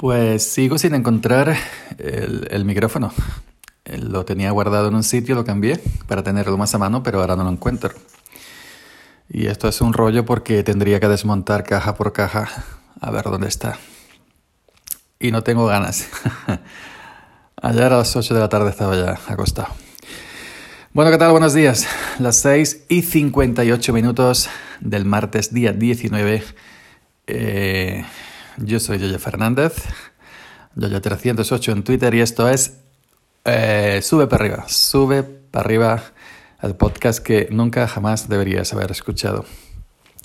Pues sigo sin encontrar el, micrófono. Lo tenía guardado en un sitio, lo cambié para tenerlo más a mano, pero ahora no lo encuentro. Y esto es un rollo porque tendría que desmontar caja por caja a ver dónde está. Y no tengo ganas. Ayer a las 8 de la tarde estaba ya acostado. Bueno, ¿qué tal? Buenos días. Las 6 y 58 minutos del martes día 19. Eh, yo soy Yoyo Fernández, Yoyo308 en Twitter y esto es eh, Sube para arriba, sube para arriba el podcast que nunca jamás deberías haber escuchado.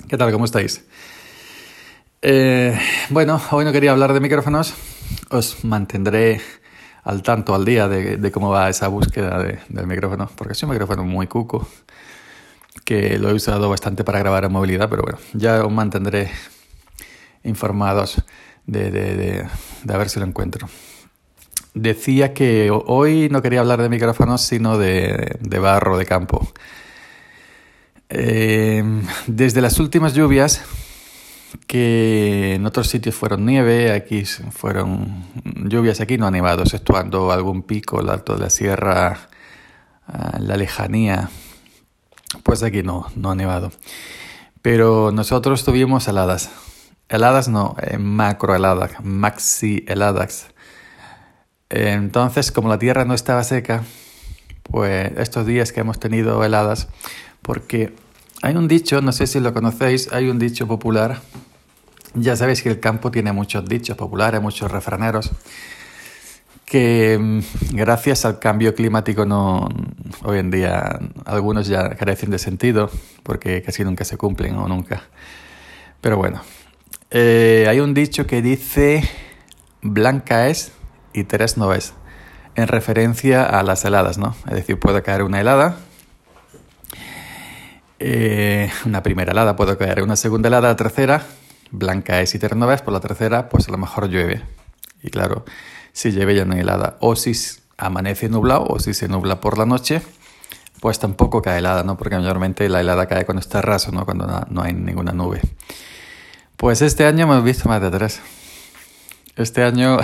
¿Qué tal? ¿Cómo estáis? Eh, bueno, hoy no quería hablar de micrófonos, os mantendré al tanto, al día de, cómo va esa búsqueda del micrófono, porque es un micrófono muy cuco, que lo he usado bastante para grabar en movilidad, pero bueno, ya os mantendré informados de, de, de, lo encuentro. Decía que hoy no quería hablar de micrófonos, sino de, de barro de campo. Eh, desde las últimas lluvias, que en otros sitios fueron nieve, aquí fueron lluvias, aquí no ha nevado, exceptuando algún pico, el alto de la sierra, la lejanía, pues aquí no, no ha nevado. Pero nosotros tuvimos heladas. Heladas no, eh, macro heladas, maxi heladas. Entonces, como la tierra no estaba seca, pues estos días que hemos tenido heladas, porque hay un dicho, no sé si lo conocéis, hay un dicho popular. Ya sabéis que el campo tiene muchos dichos populares, muchos refraneros, que mm, gracias al cambio climático no, hoy en día algunos ya carecen de sentido, porque casi nunca se cumplen o nunca. Pero bueno, eh, hay un dicho que dice blanca es y tres no es, en referencia a las heladas, ¿no? Es decir, puede caer una helada, eh, una primera helada, puede caer una segunda helada, la tercera, blanca es y tres no es, por la tercera, pues a lo mejor llueve. Y claro, si llueve ya no helada. O si amanece nublado, o si se nubla por la noche, pues tampoco cae helada, ¿no? Porque mayormente la helada cae cuando está raso, ¿no? Cuando no hay ninguna nube. Pues este año hemos visto más de tres. Este año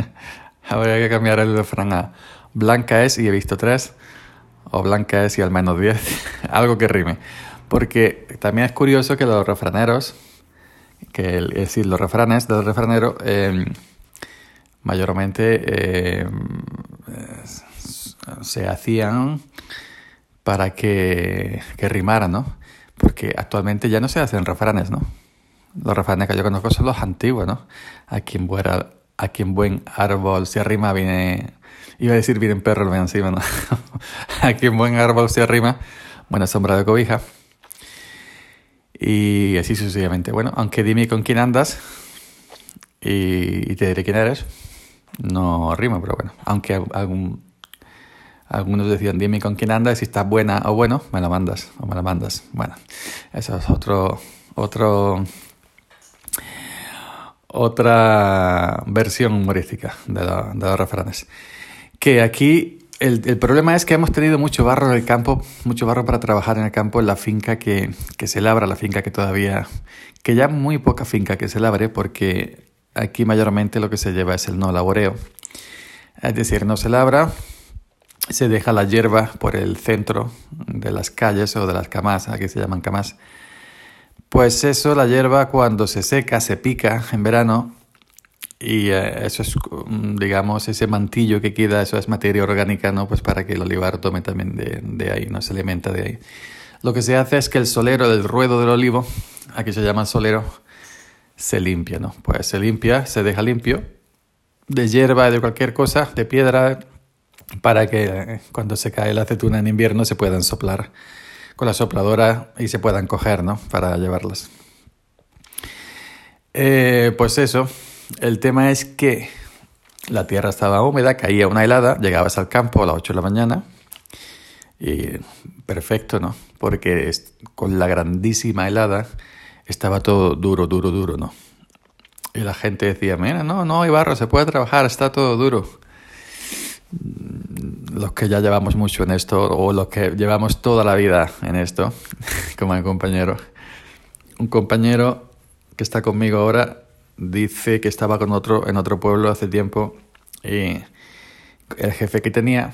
habría que cambiar el refrán a blanca es y he visto tres, o blanca es y al menos diez, algo que rime. Porque también es curioso que los refraneros, que es decir, los refranes del refranero, eh, mayormente eh, se hacían para que, que rimaran, ¿no? Porque actualmente ya no se hacen refranes, ¿no? Los refranes que yo conozco son los antiguos, ¿no? A quien, buena, a quien buen árbol se arrima viene... Iba a decir viene perro lo encima, ¿no? a quien buen árbol se arrima, buena sombra de cobija. Y así sucesivamente. Bueno, aunque dime con quién andas y, te diré quién eres, no rima, pero bueno. Aunque algunos decían, dime con quién andas, si estás buena o bueno, me la mandas o me la mandas. Bueno, eso es otro, otro otra versión humorística de, los refranes. Que aquí el, problema es que hemos tenido mucho barro en el campo, mucho barro para trabajar en el campo en la finca que, se labra, la finca que todavía, que ya muy poca finca que se labre porque aquí mayormente lo que se lleva es el no laboreo. Es decir, no se labra, se deja la hierba por el centro de las calles o de las camas, aquí se llaman camas, pues eso, la hierba cuando se seca, se pica en verano y eh, eso es, mm, digamos, ese mantillo que queda, eso es materia orgánica, ¿no? Pues para que el olivar tome también de, ahí, no se alimenta de ahí. Lo que se hace es que el solero del ruedo del olivo, aquí se llama solero, se limpia, ¿no? Pues se limpia, se deja limpio de hierba, de cualquier cosa, de piedra, para que eh, cuando se cae la aceituna en invierno se puedan soplar con la sopladora y se puedan coger, ¿no? Para llevarlas. Eh, pues eso, el tema es que la tierra estaba húmeda, caía una helada, llegabas al campo a las 8 de la mañana y perfecto, ¿no? Porque con la grandísima helada estaba todo duro, duro, duro, ¿no? Y la gente decía, mira, no, no hay barro, se puede trabajar, está todo duro los que ya llevamos mucho en esto, o los que llevamos toda la vida en esto, como mi compañero. Un compañero que está conmigo ahora dice que estaba con otro en otro pueblo hace tiempo y el jefe que tenía,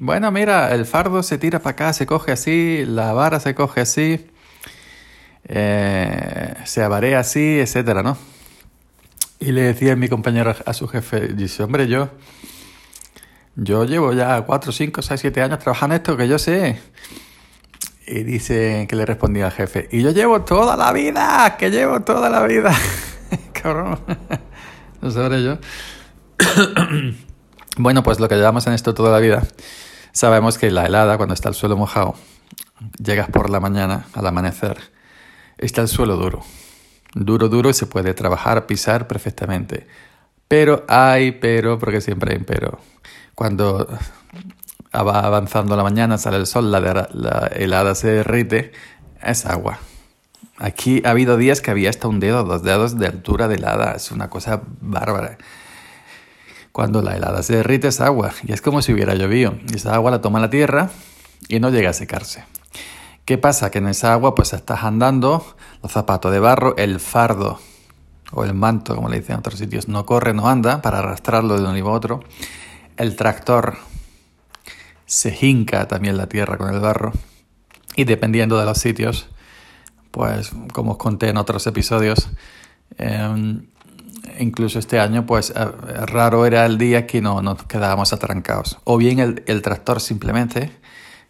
bueno, mira, el fardo se tira para acá, se coge así, la vara se coge así, eh, se avarea así, etcétera, ¿no? Y le decía mi compañero a su jefe, dice, hombre, yo, yo llevo ya 4, 5, 6, 7 años trabajando esto, que yo sé. Y dice que le respondía al jefe, y yo llevo toda la vida, que llevo toda la vida. Cabrón. No sabré yo. bueno, pues lo que llevamos en esto toda la vida, sabemos que la helada, cuando está el suelo mojado, llegas por la mañana, al amanecer, está el suelo duro. Duro, duro y se puede trabajar, pisar perfectamente. Pero hay pero, porque siempre hay pero. Cuando va avanzando la mañana, sale el sol, la, la helada se derrite, es agua. Aquí ha habido días que había hasta un dedo, dos dedos de altura de helada. Es una cosa bárbara. Cuando la helada se derrite es agua y es como si hubiera llovido. Y esa agua la toma la tierra y no llega a secarse. ¿Qué pasa? Que en esa agua pues estás andando, los zapatos de barro, el fardo o el manto, como le dicen en otros sitios, no corre, no anda para arrastrarlo de un nivel a otro. El tractor se hinca también la tierra con el barro y dependiendo de los sitios, pues como os conté en otros episodios, em, incluso este año, pues eh, raro era el día que no nos quedábamos atrancados. O bien el, el tractor simplemente,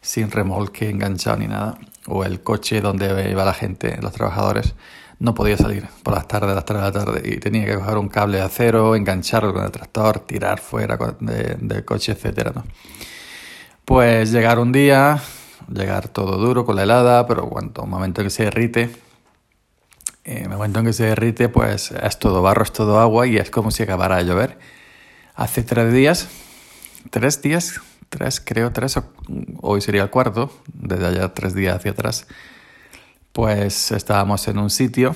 sin remolque enganchado ni nada, o el coche donde iba la gente, los trabajadores, no podía salir por las tardes, las 3 de la tarde, y tenía que coger un cable de acero, engancharlo con el tractor, tirar fuera del coche, etcétera, ¿no? Pues llegar un día, llegar todo duro con la helada, pero cuando un momento que se derrite, el momento en que se derrite, pues es todo barro, es todo agua y es como si acabara de llover. Hace tres días, tres días, tres, creo, tres, hoy sería el cuarto, desde allá tres días hacia atrás, pues estábamos en un sitio,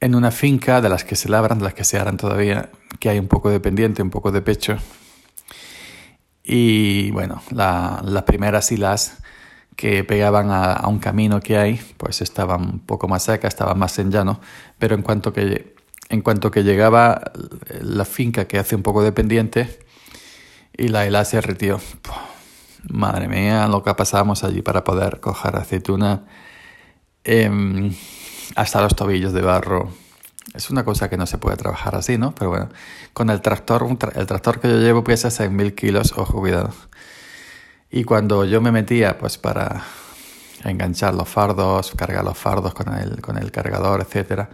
en una finca de las que se labran, de las que se harán todavía, que hay un poco de pendiente, un poco de pecho, y bueno, las primeras hilas que pegaban a, un camino que hay, pues estaban un poco más secas, estaban más en llano, pero en cuanto que, en cuanto que llegaba la finca que hace un poco de pendiente y la hila se retió. Madre mía, lo que pasábamos allí para poder coger aceituna em, hasta los tobillos de barro es una cosa que no se puede trabajar así, ¿no? Pero bueno, con el tractor, el tractor que yo llevo pesa 6.000 kilos, ojo, cuidado. Y cuando yo me metía, pues para enganchar los fardos, cargar los fardos con el, con el cargador, etc.,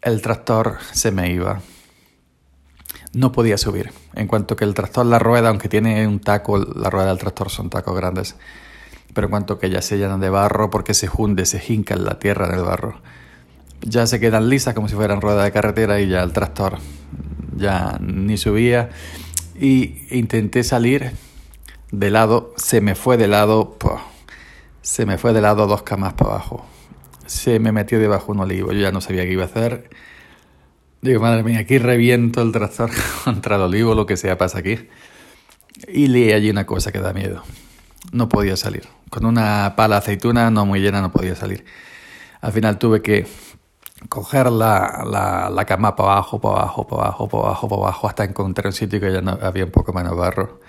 el tractor se me iba. No podía subir. En cuanto que el tractor, la rueda, aunque tiene un taco, la rueda del tractor son tacos grandes, pero en cuanto que ya se llenan de barro porque se hunde, se hinca en la tierra del barro ya se quedan lisas como si fueran ruedas de carretera y ya el tractor ya ni subía y intenté salir de lado, se me fue de lado, se me fue de lado dos camas para abajo, se me metió debajo un olivo, yo ya no sabía qué iba a hacer. Digo, madre mía, aquí reviento el tractor contra el olivo, lo que sea pasa aquí. Y leí allí una cosa que da miedo. No podía salir. Con una pala aceituna no muy llena no podía salir. Al final tuve que coger la, la, la, cama para abajo, para abajo, para abajo, para abajo, para abajo, hasta encontrar un sitio que ya no, había un poco menos barro.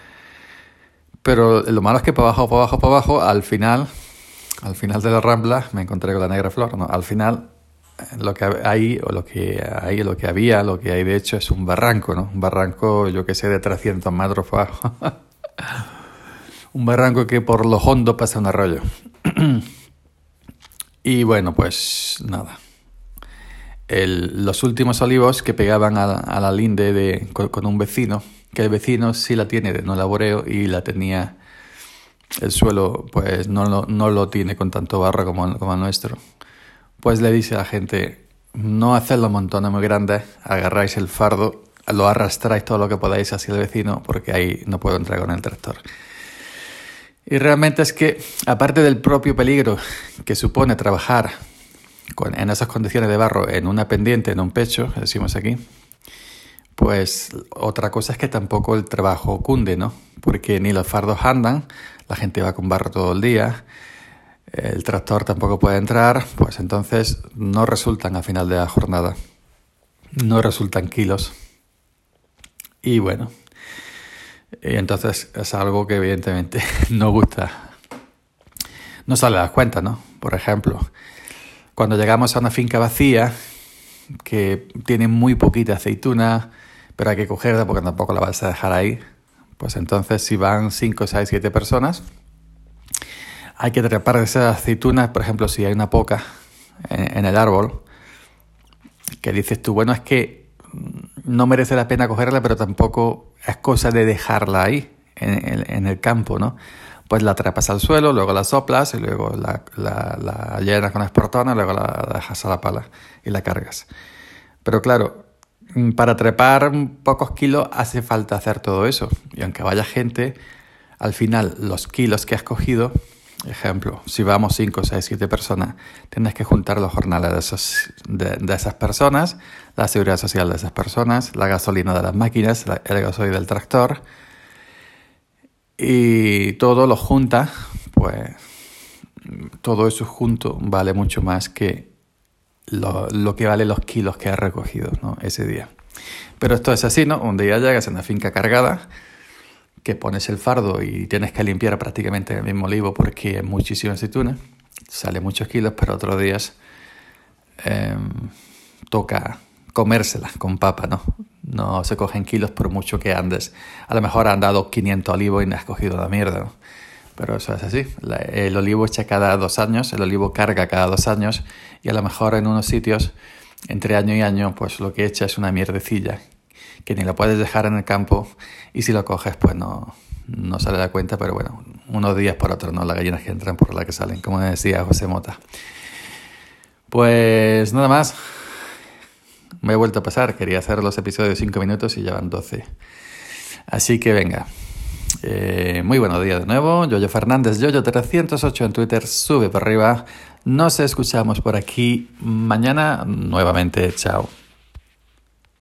Pero lo malo es que para abajo, para abajo, para abajo, al final, al final de la rambla, me encontré con la negra flor. ¿no? Al final, lo que hay, o lo que hay, lo que había, lo que hay de hecho es un barranco, ¿no? Un barranco, yo que sé, de 300 metros abajo. un barranco que por lo hondo pasa un arroyo. y bueno, pues nada el, los últimos olivos que pegaban a, la linde de, con, un vecino, que el vecino sí la tiene de no laboreo y la tenía, el suelo pues no lo, no lo tiene con tanto barro como, como el nuestro. Pues le dice a la gente, no haced los montones muy grandes, agarráis el fardo, lo arrastráis todo lo que podáis hacia el vecino porque ahí no puedo entrar con el tractor. Y realmente es que, aparte del propio peligro que supone trabajar en esas condiciones de barro, en una pendiente, en un pecho, decimos aquí, pues otra cosa es que tampoco el trabajo cunde, ¿no? Porque ni los fardos andan, la gente va con barro todo el día, el tractor tampoco puede entrar, pues entonces no resultan a final de la jornada, no resultan kilos. Y bueno, entonces es algo que evidentemente no gusta. No sale a las cuentas, ¿no? Por ejemplo, cuando llegamos a una finca vacía que tiene muy poquita aceituna, pero hay que cogerla porque tampoco la vas a dejar ahí, pues entonces si van 5, 6, 7 personas, hay que trepar esas aceitunas, por ejemplo, si hay una poca en, el árbol, que dices tú, bueno, es que no merece la pena cogerla, pero tampoco es cosa de dejarla ahí, en, el campo, ¿no? Pues la trepas al suelo, luego la soplas y luego la, la, llenas con esportona, luego la dejas a la pala y la cargas. Pero claro, para trepar pocos kilos hace falta hacer todo eso. Y aunque vaya gente, al final los kilos que has cogido Ejemplo, si vamos 5, 6, 7 personas, tienes que juntar los jornales de, esos, de, esas personas, la seguridad social de esas personas, la gasolina de las máquinas, el gasoil del tractor, y todo lo junta, pues todo eso junto vale mucho más que lo, lo que vale los kilos que has recogido ¿no? ese día. Pero esto es así, ¿no? Un día llegas a una finca cargada, que pones el fardo y tienes que limpiar prácticamente el mismo olivo porque es muchísima aceituna, sale muchos kilos, pero otros días em, toca comérsela con papa, ¿no? No se cogen kilos por mucho que andes. A lo mejor han dado 500 olivos y no has cogido la mierda, ¿no? Pero eso es así. el olivo echa cada dos años, el olivo carga cada dos años y a lo mejor en unos sitios, entre año y año, pues lo que echa es una mierdecilla que ni lo puedes dejar en el campo y si lo coges pues no, no sale la cuenta, pero bueno, unos días por otros, ¿no? Las gallinas que entran por las que salen, como decía José Mota. Pues nada más. Me he vuelto a pasar, quería hacer los episodios de 5 minutos y ya van 12. Así que venga. Eh, muy buenos días de nuevo. Yoyo Fernández, Yoyo308 en Twitter, sube para arriba. Nos escuchamos por aquí mañana nuevamente. Chao.